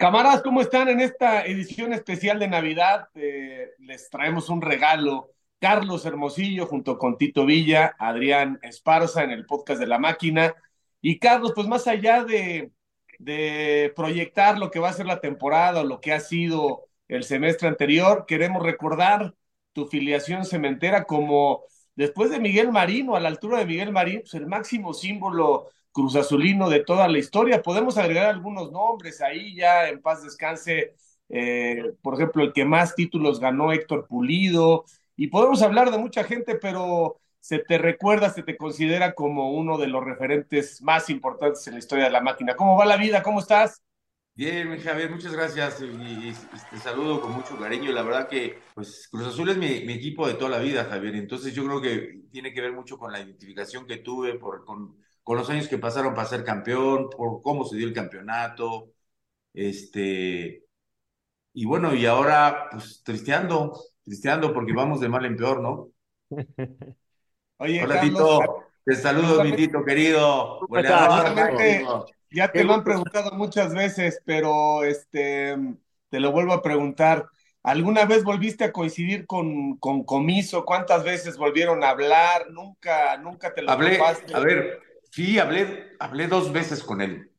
Camaradas, ¿cómo están en esta edición especial de Navidad? Eh, les traemos un regalo. Carlos Hermosillo junto con Tito Villa, Adrián Esparza en el podcast de La Máquina. Y Carlos, pues más allá de, proyectar lo que va a ser la temporada o lo que ha sido el semestre anterior, queremos recordar tu filiación cementera como después de Miguel Marín o a la altura de Miguel Marín, pues el máximo símbolo Cruz Azulino de toda la historia. Podemos agregar algunos nombres ahí ya en paz descanse. Eh, por ejemplo, el que más títulos ganó Héctor Pulido. Y podemos hablar de mucha gente, pero se te recuerda, se te considera como uno de los referentes más importantes en la historia de la máquina. ¿Cómo va la vida? ¿Cómo estás? Bien, Javier, muchas gracias y, te saludo con mucho cariño. La verdad que pues Cruz Azul es mi, equipo de toda la vida, Javier. Entonces yo creo que tiene que ver mucho con la identificación que tuve, por, con, con los años que pasaron para ser campeón, por cómo se dio el campeonato, este, y bueno, y ahora, pues, tristeando, tristeando porque vamos de mal en peor, ¿no? Oye, Hola, Tito, te saludo, mi Tito querido. ya te lo han preguntado muchas veces, pero este, te lo vuelvo a preguntar. ¿Alguna vez volviste a coincidir con, con Comiso? ¿Cuántas veces volvieron a hablar? Nunca, nunca te lo Hablé, a ver, Sí, hablé, hablé dos veces con él.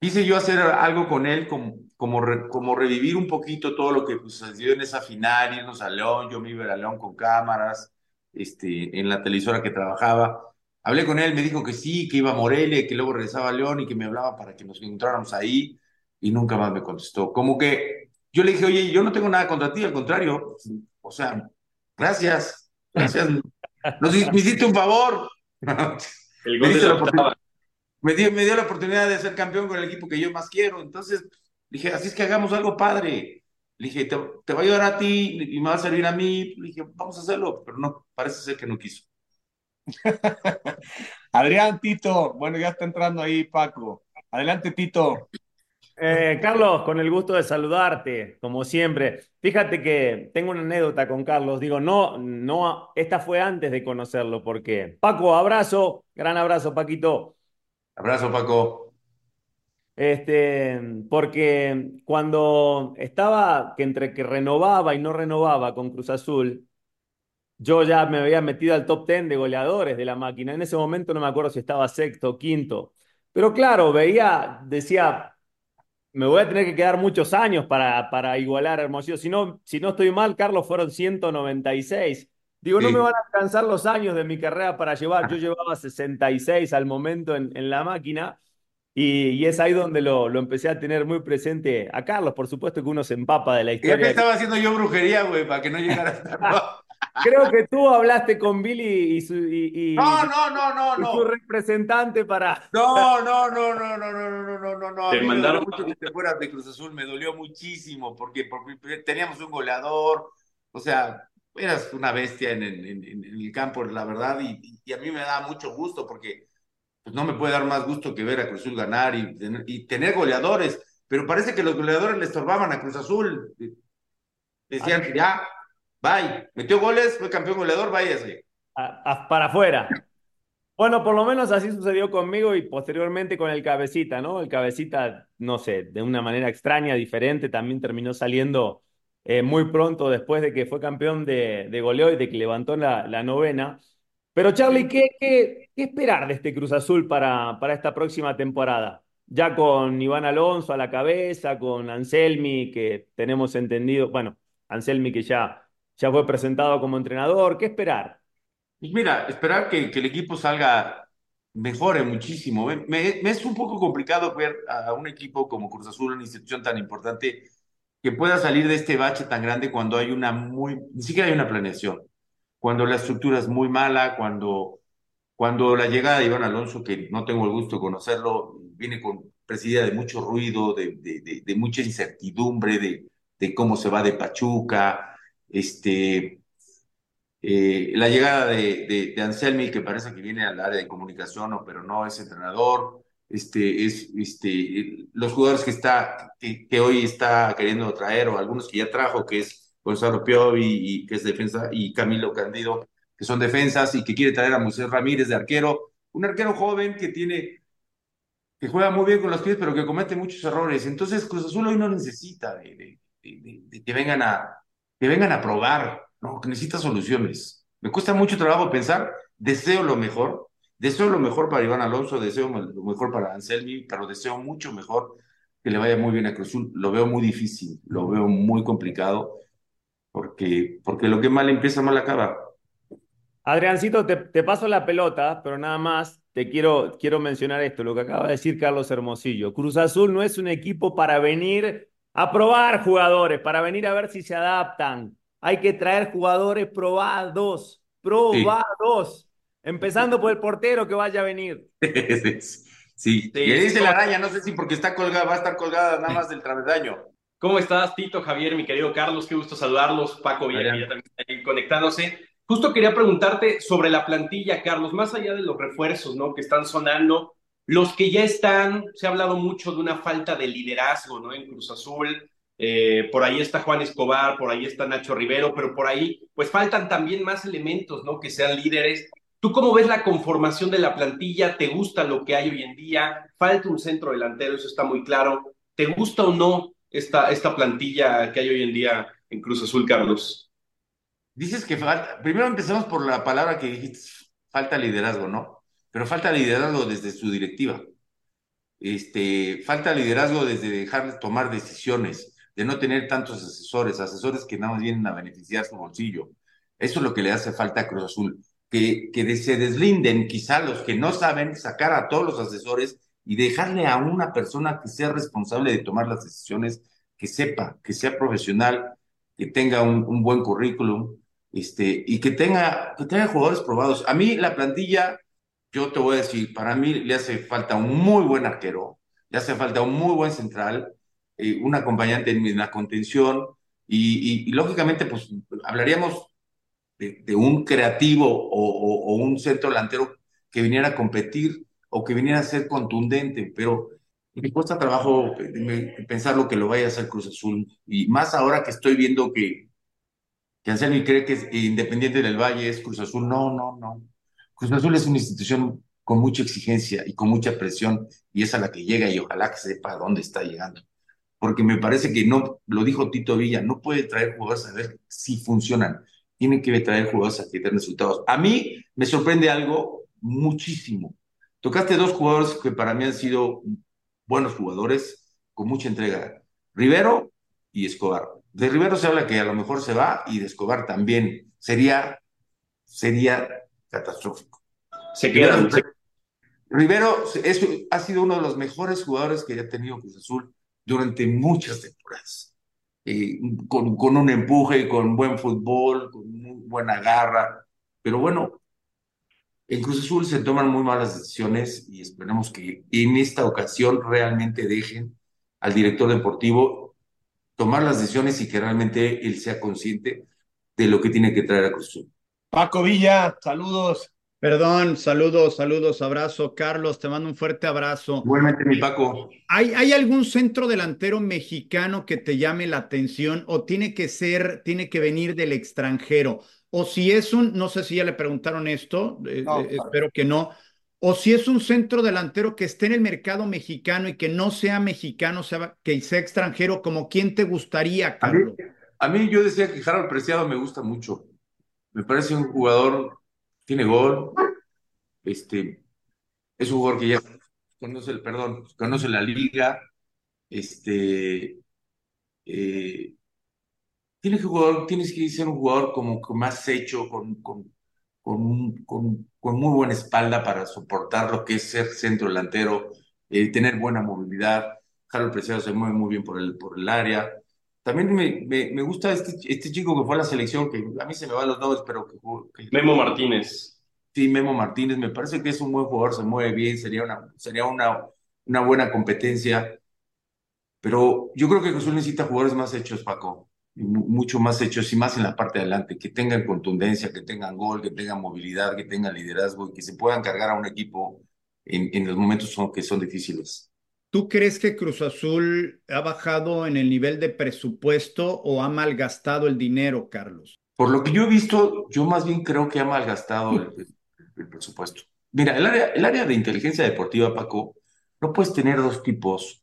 Quise yo hacer algo con él, como, como, como revivir un poquito todo lo que sucedió en esa final, irnos a León, yo me iba a León con cámaras, este, en la televisora que trabajaba. Hablé con él, me dijo que sí, que iba a Morelia, que luego regresaba a León y que me hablaba para que nos encontráramos ahí y nunca más me contestó. Como que yo le dije, oye, yo no tengo nada contra ti, al contrario, o sea, gracias, gracias, nos hiciste un favor. me, dio, me dio la oportunidad de ser campeón con el equipo que yo más quiero. Entonces dije, así es que hagamos algo padre. Le dije, te, te, va a ayudar a ti y me va a servir a mí. Le dije, vamos a hacerlo, pero no, parece ser que no quiso. Adrián, Tito, bueno, ya está entrando ahí Paco. Adelante, Tito. Eh, Carlos, con el gusto de saludarte, como siempre. Fíjate que tengo una anécdota con Carlos. Digo, no, no, esta fue antes de conocerlo, porque Paco, abrazo, gran abrazo, Paquito. Abrazo, Paco. Este, porque cuando estaba que entre que renovaba y no renovaba con Cruz Azul, yo ya me había metido al top 10 de goleadores de la máquina. En ese momento no me acuerdo si estaba sexto o quinto. Pero claro, veía, decía, me voy a tener que quedar muchos años para, para igualar a Hermosillo. Si no, si no estoy mal, Carlos, fueron 196. Digo, no me van a alcanzar los años de mi carrera para llevar. Yo llevaba 66 al momento en, en la máquina y, y, es ahí donde lo, lo, empecé a tener muy presente a Carlos. Por supuesto que uno se empapa de la historia. ¿Qué estaba haciendo yo brujería, güey, para que no llegara hasta Creo que tú hablaste con Billy y su, y, no, no, no, no, no. su representante para. No, no, no, no, no, no, no, no, no, no. Te mandaron mucho que te fueras de Cruz Azul, me dolió muchísimo porque, porque teníamos un goleador, o sea, eras una bestia en, en, en, el campo, la verdad, y, y, a mí me da mucho gusto porque pues, no me puede dar más gusto que ver a Cruz Azul ganar y, y tener goleadores, pero parece que los goleadores le estorbaban a Cruz Azul. Decían, ya, Bye. Metió goles, fue campeón goleador, váyase. para afuera. Bueno, por lo menos así sucedió conmigo y posteriormente con el cabecita, ¿no? El cabecita, no sé, de una manera extraña, diferente, también terminó saliendo eh, muy pronto después de que fue campeón de, de goleo y de que levantó la, la novena. Pero Charlie, ¿qué, qué, qué esperar de este Cruz Azul para, para esta próxima temporada? Ya con Iván Alonso a la cabeza, con Anselmi, que tenemos entendido, bueno, Anselmi que ya ya fue presentado como entrenador. ¿Qué esperar? Mira, esperar que, el equipo salga, mejore muchísimo. Me, me, es un poco complicado ver a un equipo como Cruz Azul, una institución tan importante, que pueda salir de este bache tan grande cuando hay una muy, ni siquiera hay una planeación, cuando la estructura es muy mala, cuando, cuando la llegada de Iván Alonso, que no tengo el gusto de conocerlo, viene con presidida de mucho ruido, de, de, de, de mucha incertidumbre, de, de cómo se va de Pachuca, este, eh, la llegada de, de, Anselmi, que parece que viene al área de comunicación, pero no es entrenador, este, es, este, los jugadores que, está, que, hoy está queriendo traer, o algunos que ya trajo, que es Gonzalo Piovi, y, que es defensa, y Camilo Candido, que son defensas, y que quiere traer a Moisés Ramírez de arquero, un arquero joven que tiene que juega muy bien con los pies, pero que comete muchos errores. Entonces, Cruz Azul hoy no necesita de, que, vengan a, que vengan a probar, ¿no? que necesita soluciones. Me cuesta mucho trabajo pensar, deseo lo mejor, deseo lo mejor para Iván Alonso, deseo lo mejor para Anselmi, pero deseo mucho mejor que le vaya muy bien a Cruz Azul. Lo veo muy difícil, lo veo muy complicado, porque, porque lo que mal empieza, mal acaba. Adriancito, te, te paso la pelota, pero nada más te quiero, quiero mencionar esto, lo que acaba de decir Carlos Hermosillo. Cruz Azul no es un equipo para venir a probar jugadores, para venir a ver si se adaptan. Hay que traer jugadores probados, probados. Empezando por el portero que vaya a venir. sí, y dice la araña, no sé si porque está colgada, va a estar colgada nada más del travesaño. ¿Cómo estás, Tito, Javier, mi querido Carlos? Qué gusto saludarlos. Paco Villarreal también está ahí conectándose. Justo quería preguntarte sobre la plantilla, Carlos, más allá de los refuerzos, ¿no? Que están sonando, los que ya están, se ha hablado mucho de una falta de liderazgo, ¿no? En Cruz Azul, eh, por ahí está Juan Escobar, por ahí está Nacho Rivero, pero por ahí, pues faltan también más elementos, ¿no? Que sean líderes. ¿Tú cómo ves la conformación de la plantilla? ¿Te gusta lo que hay hoy en día? Falta un centro delantero, eso está muy claro. ¿Te gusta o no esta, esta plantilla que hay hoy en día en Cruz Azul, Carlos? Dices que falta, primero empezamos por la palabra que dijiste, falta liderazgo, ¿no? Pero falta liderazgo desde su directiva. Este, falta liderazgo desde dejarles tomar decisiones, de no tener tantos asesores, asesores que nada más vienen a beneficiar su bolsillo. Eso es lo que le hace falta a Cruz Azul, que, que se deslinden quizá los que no saben sacar a todos los asesores y dejarle a una persona que sea responsable de tomar las decisiones, que sepa, que sea profesional, que tenga un, un buen currículum, este, y que tenga, que tenga jugadores probados. A mí la plantilla, yo te voy a decir, para mí le hace falta un muy buen arquero, le hace falta un muy buen central, eh, un acompañante en la contención, y, lógicamente, pues hablaríamos de, un creativo o, un centro delantero que viniera a competir o que viniera a ser contundente, pero me cuesta trabajo eh, pensar lo que lo vaya a hacer Cruz Azul, y más ahora que estoy viendo que que Anselmi cree que es Independiente del Valle es Cruz Azul. No, no, no. Cruz Azul es una institución con mucha exigencia y con mucha presión y es a la que llega y ojalá que sepa dónde está llegando. Porque me parece que no, lo dijo Tito Villa, no puede traer jugadores a ver si funcionan. Tienen que traer jugadores a que den resultados. A mí me sorprende algo muchísimo. Tocaste dos jugadores que para mí han sido buenos jugadores con mucha entrega. Rivero y Escobar. De Rivero se habla que a lo mejor se va y de Escobar también. Sería, sería catastrófico. Se queda. Rivero ha sido uno de los mejores jugadores que ha tenido Cruz Azul durante muchas temporadas. Eh, con, con, un empuje, con buen fútbol, con muy buena garra. Pero bueno, en Cruz Azul se toman muy malas decisiones y esperemos que en esta ocasión realmente dejen al director deportivo tomar las decisiones y que realmente él sea consciente de lo que tiene que traer a Cruz Paco Villa, saludos. Perdón, saludos, saludos, abrazo. Carlos, te mando un fuerte abrazo. Igualmente, mi Paco. ¿Hay, ¿Hay algún centro delantero mexicano que te llame la atención o tiene que ser, tiene que venir del extranjero? O si es un, no sé si ya le preguntaron esto, eh, eh, espero que no, o si es un centro delantero que esté en el mercado mexicano y que no sea mexicano, sea, que sea extranjero, como quién te gustaría, Carlos. A mí, yo decía que Harold Preciado me gusta mucho. Me parece un jugador, tiene gol, este, es un jugador que ya conoce el, perdón, conoce la liga, este, eh, tiene que jugar, tienes que ser un jugador como más hecho, con, con, con, con, con, muy buena espalda para soportar lo que es ser centro delantero, eh, tener buena movilidad. Harold Preciado se mueve muy bien por el, por el área. También me, me, gusta este, este chico que fue a la selección, que a mí se me van los nombres, pero que, que Memo Martínez. Sí, Memo Martínez, me parece que es un buen jugador, se mueve bien, sería una, sería una, una buena competencia. Pero yo creo que Jesús necesita jugadores más hechos, Paco mucho más hechos y más en la parte de adelante, que tengan contundencia, que tengan gol, que tengan movilidad, que tengan liderazgo y que se puedan cargar a un equipo en, en los momentos son, que son difíciles. ¿Tú crees que Cruz Azul ha bajado en el nivel de presupuesto o ha malgastado el dinero, Carlos? Por lo que yo he visto, yo más bien creo que ha malgastado el, el presupuesto. Mira, el área, el área de inteligencia deportiva, Paco, no puedes tener dos tipos,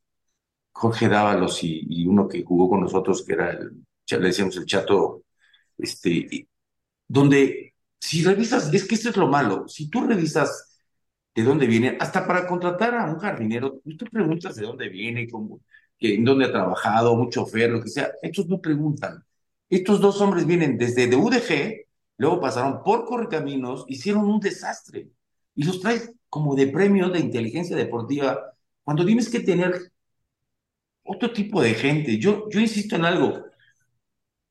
Jorge Dávalos y, uno que jugó con nosotros, que era el, le decíamos el chato, este, donde si revisas, es que esto es lo malo, si tú revisas de dónde viene, hasta para contratar a un jardinero, tú preguntas de dónde viene, cómo, que, en dónde ha trabajado, un chofer, lo que sea, estos no preguntan. Estos dos hombres vienen desde de UDG, luego pasaron por Correcaminos, hicieron un desastre y los traes como de premio de inteligencia deportiva cuando tienes que tener otro tipo de gente. Yo, yo insisto en algo.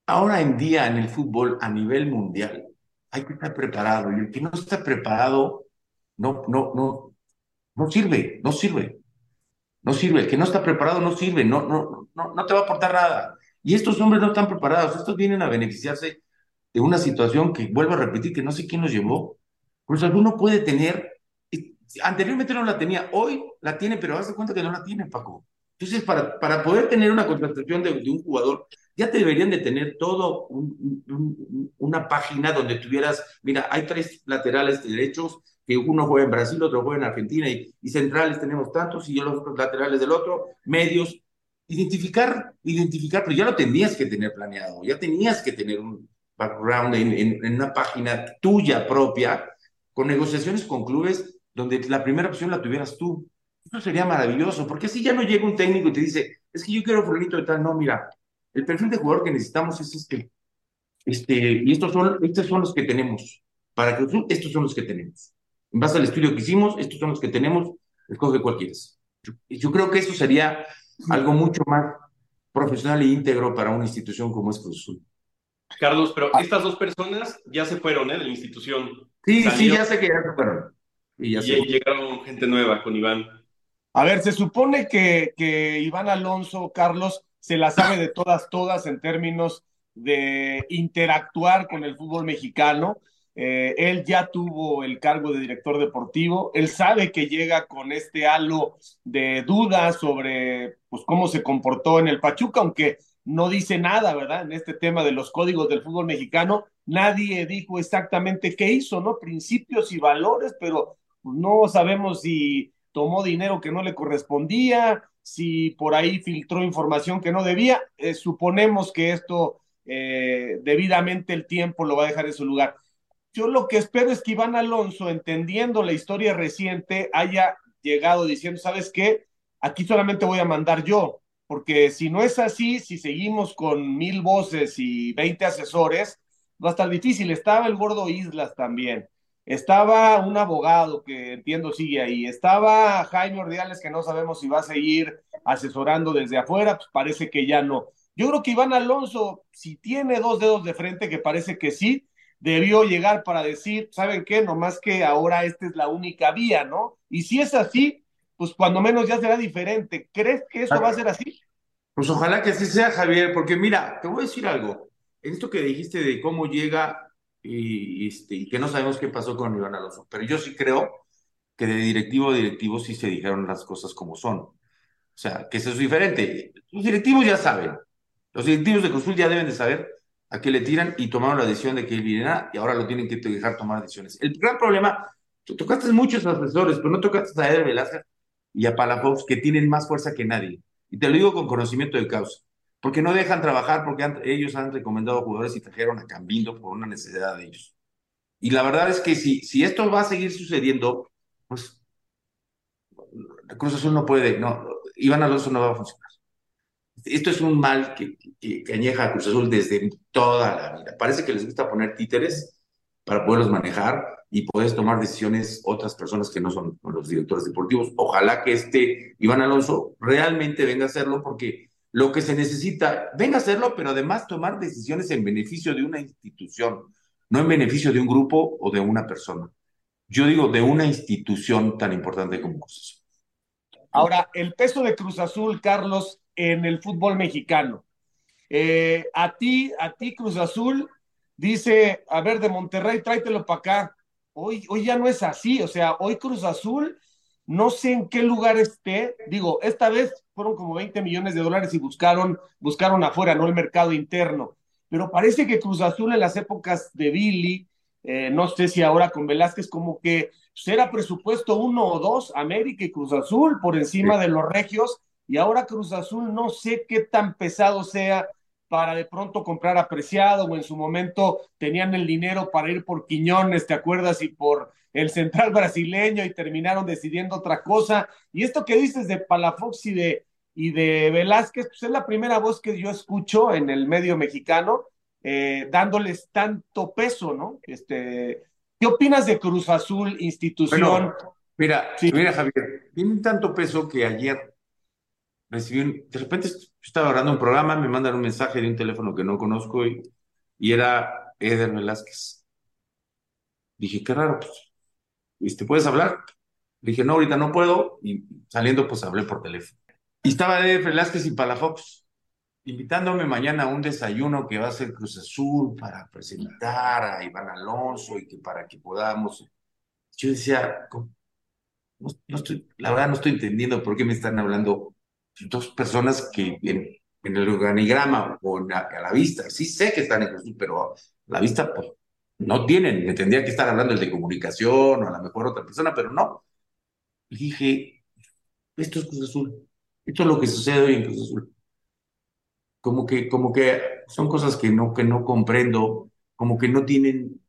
Ahora en día en el fútbol a nivel mundial hay que estar preparado y el que no está preparado no, no, no, no sirve, no sirve. No sirve, el que no está preparado no sirve, no, no, no, no te va a aportar nada. Y estos hombres no están preparados, estos vienen a beneficiarse de una situación que, vuelvo a repetir, que no sé quién nos llevó. Pues alguno puede tener, anteriormente no la tenía, hoy la tiene, pero hace cuenta que no la tiene, Paco. Entonces, para, para poder tener una contratación de, de un jugador, ya te deberían de tener todo una página donde tuvieras, mira, hay tres laterales derechos, que uno juega en Brasil, otro juega en Argentina, y, y centrales tenemos tantos, y los otros laterales del otro, medios, identificar, identificar, pero ya lo tenías que tener planeado, ya tenías que tener un background en, en, una página tuya propia, con negociaciones con clubes donde la primera opción la tuvieras tú. Eso sería maravilloso, porque así ya no llega un técnico y te dice, es que yo quiero fulanito de tal, no, mira, el perfil de jugador que necesitamos es este, este, y estos son, estos son los que tenemos, para que estos son los que tenemos. En base al estudio que hicimos, estos son los que tenemos, escoge cuál quieres. Yo, yo creo que eso sería algo mucho más profesional e íntegro para una institución como es Cruz Azul. Carlos, pero ah. estas dos personas ya se fueron ¿eh? de la institución. Sí, sí, ya sé que ya se fueron. Y ya llegaron gente nueva con Iván. A ver, se supone que, que Iván Alonso, Carlos, se la sabe de todas, todas en términos de interactuar con el fútbol mexicano. Eh, él ya tuvo el cargo de director deportivo, él sabe que llega con este halo de dudas sobre pues, cómo se comportó en el Pachuca, aunque no dice nada, ¿verdad? En este tema de los códigos del fútbol mexicano, nadie dijo exactamente qué hizo, ¿no? Principios y valores, pero no sabemos si tomó dinero que no le correspondía, si por ahí filtró información que no debía. Eh, suponemos que esto eh, debidamente el tiempo lo va a dejar en su lugar. Yo lo que espero es que Iván Alonso, entendiendo la historia reciente, haya llegado diciendo, ¿sabes qué? Aquí solamente voy a mandar yo, porque si no es así, si seguimos con mil voces y veinte asesores, va a estar difícil. Estaba el gordo Islas también. Estaba un abogado que entiendo sigue ahí. Estaba Jaime Ordiales, que no sabemos si va a seguir asesorando desde afuera, pues parece que ya no. Yo creo que Iván Alonso, si tiene dos dedos de frente, que parece que sí, debió llegar para decir, ¿saben qué? Nomás que ahora esta es la única vía, ¿no? Y si es así, pues cuando menos ya será diferente. ¿Crees que eso va a ser así? Pues ojalá que así sea, Javier, porque mira, te voy a decir algo. Esto que dijiste de cómo llega y, este, y que no sabemos qué pasó con Iván Alonso, pero yo sí creo que de directivo a directivo sí se dijeron las cosas como son. O sea, que eso es diferente. Los directivos ya saben. Los directivos de Consul ya deben de saber a qué le tiran y tomaron la decisión de que él viniera y ahora lo tienen que dejar tomar decisiones. El gran problema, tú tocaste muchos asesores, pero no tocaste a Eder Velázquez y a Palafox, que tienen más fuerza que nadie. Y te lo digo con conocimiento de causa porque no dejan trabajar, porque ellos han recomendado jugadores y trajeron a Cambindo por una necesidad de ellos. Y la verdad es que si, si esto va a seguir sucediendo, pues Cruz Azul no puede, no, Iván Alonso no va a funcionar. Esto es un mal que, que, añeja a Cruz Azul desde toda la vida. Parece que les gusta poner títeres para poderlos manejar y poder tomar decisiones otras personas que no son los directores deportivos. Ojalá que este Iván Alonso realmente venga a hacerlo porque lo que se necesita, venga a hacerlo, pero además tomar decisiones en beneficio de una institución, no en beneficio de un grupo o de una persona. Yo digo de una institución tan importante como Cruz Azul. Ahora, el peso de Cruz Azul, Carlos, en el fútbol mexicano. Eh, a ti, a ti, Cruz Azul, dice, a ver, de Monterrey, tráetelo para acá. Hoy, hoy ya no es así, o sea, hoy Cruz Azul no sé en qué lugar esté. Digo, esta vez fueron como 20 millones de dólares y buscaron, buscaron afuera, no el mercado interno. Pero parece que Cruz Azul en las épocas de Billy eh, no sé si ahora con Velázquez, como que era presupuesto uno o dos, América y Cruz Azul por encima de los regios, y ahora Cruz Azul no sé qué tan pesado sea para de pronto comprar apreciado o en su momento tenían el dinero para ir por Quiñones, ¿te acuerdas? Y por el central brasileño y terminaron decidiendo otra cosa. Y esto que dices de Palafox y de, y de Velázquez, pues es la primera voz que yo escucho en el medio mexicano, eh, dándoles tanto peso, ¿no? Este, ¿Qué opinas de Cruz Azul, institución? mira, mira, Javier, tiene tanto peso que ayer recibí de repente estaba hablando un programa, me mandan un mensaje de un teléfono que no conozco y, era Eder Velázquez. Dije, qué raro, pues, ¿te puedes hablar? dije, no, ahorita no puedo, y saliendo pues hablé por teléfono. Y estaba Eder Velázquez y Palafox invitándome mañana a un desayuno que va a ser Cruz Azul para presentar a Iván Alonso y que para que podamos. Yo decía, la verdad no estoy entendiendo por qué me están hablando dos personas que en, el organigrama o a la vista, sí sé que están en Jesús, pero a la vista pues, no tienen, me tendría que estar hablando el de comunicación o a lo mejor otra persona, pero no. Y dije, esto es Cruz Azul, esto es lo que sucede hoy en Cruz Azul. Como que, como que son cosas que no, que no comprendo, como que no tienen,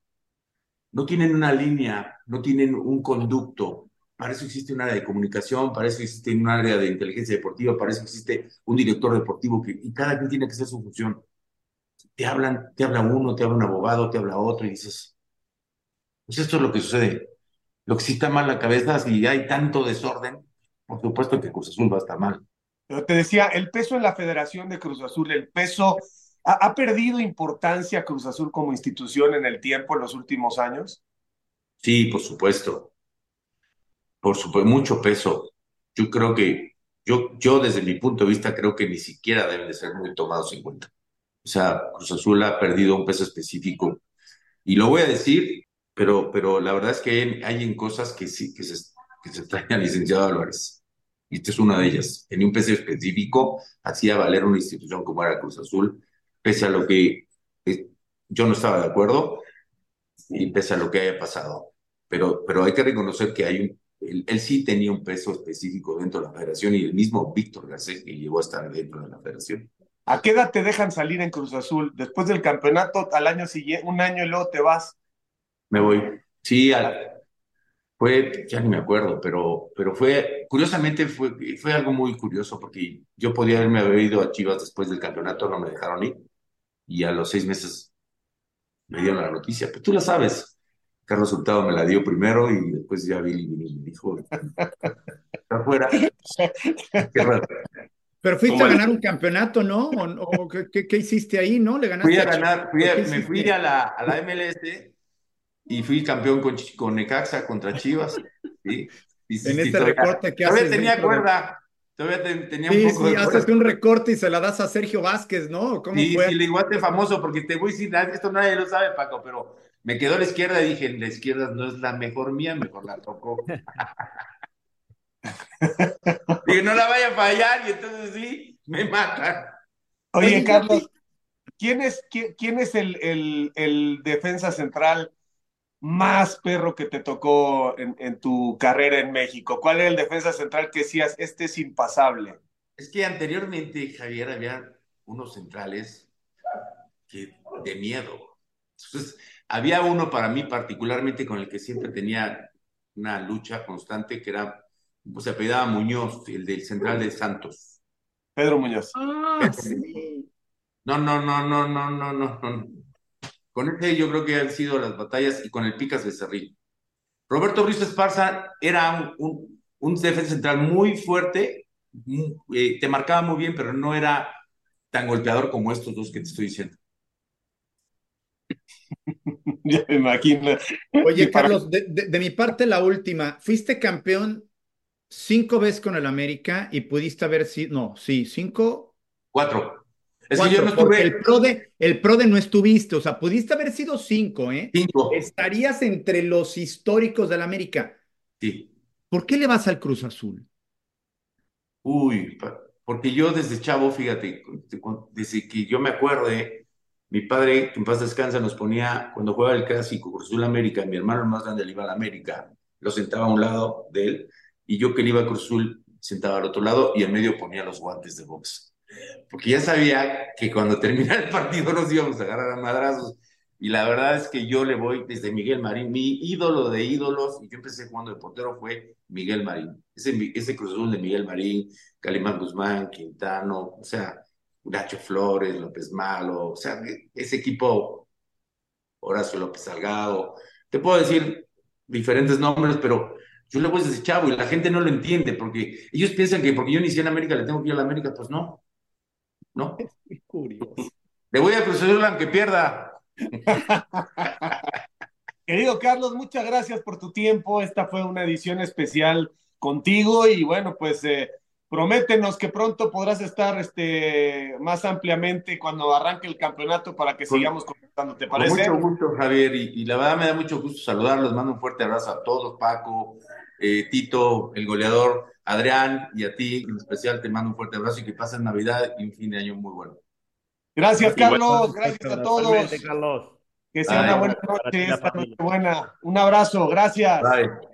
no tienen una línea, no tienen un conducto, para eso existe un área de comunicación, para eso existe un área de inteligencia deportiva, para eso existe un director deportivo que, y cada quien tiene que hacer su función. Te hablan, te habla uno, te habla un abogado, te habla otro y dices, pues esto es lo que sucede. Lo que sí está mal la cabeza, si hay tanto desorden, por supuesto que Cruz Azul va a estar mal. Pero te decía, el peso en la Federación de Cruz Azul, el peso, ¿ha, ha perdido importancia Cruz Azul como institución en el tiempo, en los últimos años? Sí, por supuesto por supuesto, mucho peso. Yo creo que, yo, yo desde mi punto de vista creo que ni siquiera deben de ser muy tomados en cuenta. O sea, Cruz Azul ha perdido un peso específico. Y lo voy a decir, pero, pero la verdad es que hay, en cosas que sí, que se, que se al licenciado Álvarez. Y esta es una de ellas. En un peso específico hacía valer una institución como era Cruz Azul, pese a lo que eh, yo no estaba de acuerdo y pese a lo que haya pasado. Pero, pero hay que reconocer que hay un él, sí tenía un peso específico dentro de la federación y el mismo Víctor Garcés que llegó a estar dentro de la federación. ¿A qué edad te dejan salir en Cruz Azul? Después del campeonato, al año siguiente, un año y luego te vas. Me voy. Sí, fue, ya ni me acuerdo, pero, pero fue, curiosamente fue, fue algo muy curioso porque yo podía haberme ido a Chivas después del campeonato, no me dejaron ir y a los seis meses me dieron la noticia. Pero tú la sabes, Carlos Hurtado me la dio primero y después ya Billy me dijo, está afuera. Pero fuiste a ganar un campeono, ¿no? ¿O, qué, qué, hiciste ahí, no? ¿Le ganaste fui a ganar, me fui a la, a la MLS y fui campeón con, con Necaxa contra Chivas. ¿sí? en este recorte que haces. Todavía tenía cuerda. Todavía tenía un poco sí, haces un recorte y se la das a Sergio Vázquez, ¿no? ¿Cómo sí, fue? sí, le igual famoso, porque te voy a decir, esto nadie lo sabe, Paco, pero me quedó la izquierda y dije, la izquierda no es la mejor mía, mejor la tocó. dije, no la vaya a fallar y entonces sí, me mata. Oye, Carlos, ¿quién es, quién, es el, el, el, defensa central más perro que te tocó en, en, tu carrera en México? ¿Cuál era el defensa central que decías, este es impasable? Es que anteriormente, Javier, había unos centrales que de miedo. Entonces, había uno para mí particularmente con el que siempre tenía una lucha constante que era, pues, se apellidaba Muñoz, el del central de Santos. Pedro Muñoz. Ah. No, no, no, no, no, no, no. Con ese yo creo que han sido las batallas y con el Picas Becerril. Roberto Brizo Esparza era un, un, central muy fuerte, eh, te marcaba muy bien, pero no era tan golpeador como estos dos que te estoy diciendo. ya me imagino. Oye, Carlos, de, mi parte, la última. Fuiste campeón cinco veces con el América y pudiste haber sido, no, sí, cinco. Cuatro. Es que yo no estuve. El pro, de, el pro de no estuviste, o sea, pudiste haber sido cinco, ¿eh? Cinco. Estarías entre los históricos del América. Sí. ¿Por qué le vas al Cruz Azul? Uy, porque yo desde chavo, fíjate, desde que yo me acuerde, mi padre, que en paz descansa, nos ponía, cuando jugaba el clásico Cruz Azul América, mi hermano más grande le iba a la América, lo sentaba a un lado de él, y yo que le iba a Cruz Azul, sentaba al otro lado y en medio ponía los guantes de box. Porque ya sabía que cuando terminara el partido nos íbamos a agarrar a madrazos. Y la verdad es que yo le voy desde Miguel Marín, mi ídolo de ídolos, y yo empecé jugando de portero, fue Miguel Marín. Ese, ese Cruz Azul de Miguel Marín, Calimán Guzmán, Quintano, o sea, Nacho Flores, López Malo, o sea, ese equipo, Horacio López Salgado, te puedo decir diferentes nombres, pero yo le voy a ese chavo y la gente no lo entiende porque ellos piensan que porque yo inicié en América le tengo que ir a la América, pues no, no. Es curioso. Le voy a cruzar aunque pierda. Querido Carlos, muchas gracias por tu tiempo. Esta fue una edición especial contigo y bueno, pues eh, prométenos que pronto podrás estar este, más ampliamente cuando arranque el campeonato para que sigamos comentando, ¿te parece? Con mucho gusto, Javier, y, la verdad me da mucho gusto saludarlos, mando un fuerte abrazo a todos, Paco, eh, Tito, el goleador, Adrián, y a ti en especial te mando un fuerte abrazo y que pasen Navidad y un fin de año muy bueno. Gracias, Carlos, gracias a todos. Que sea una buena noche, esta noche buena. Un abrazo, gracias. Bye.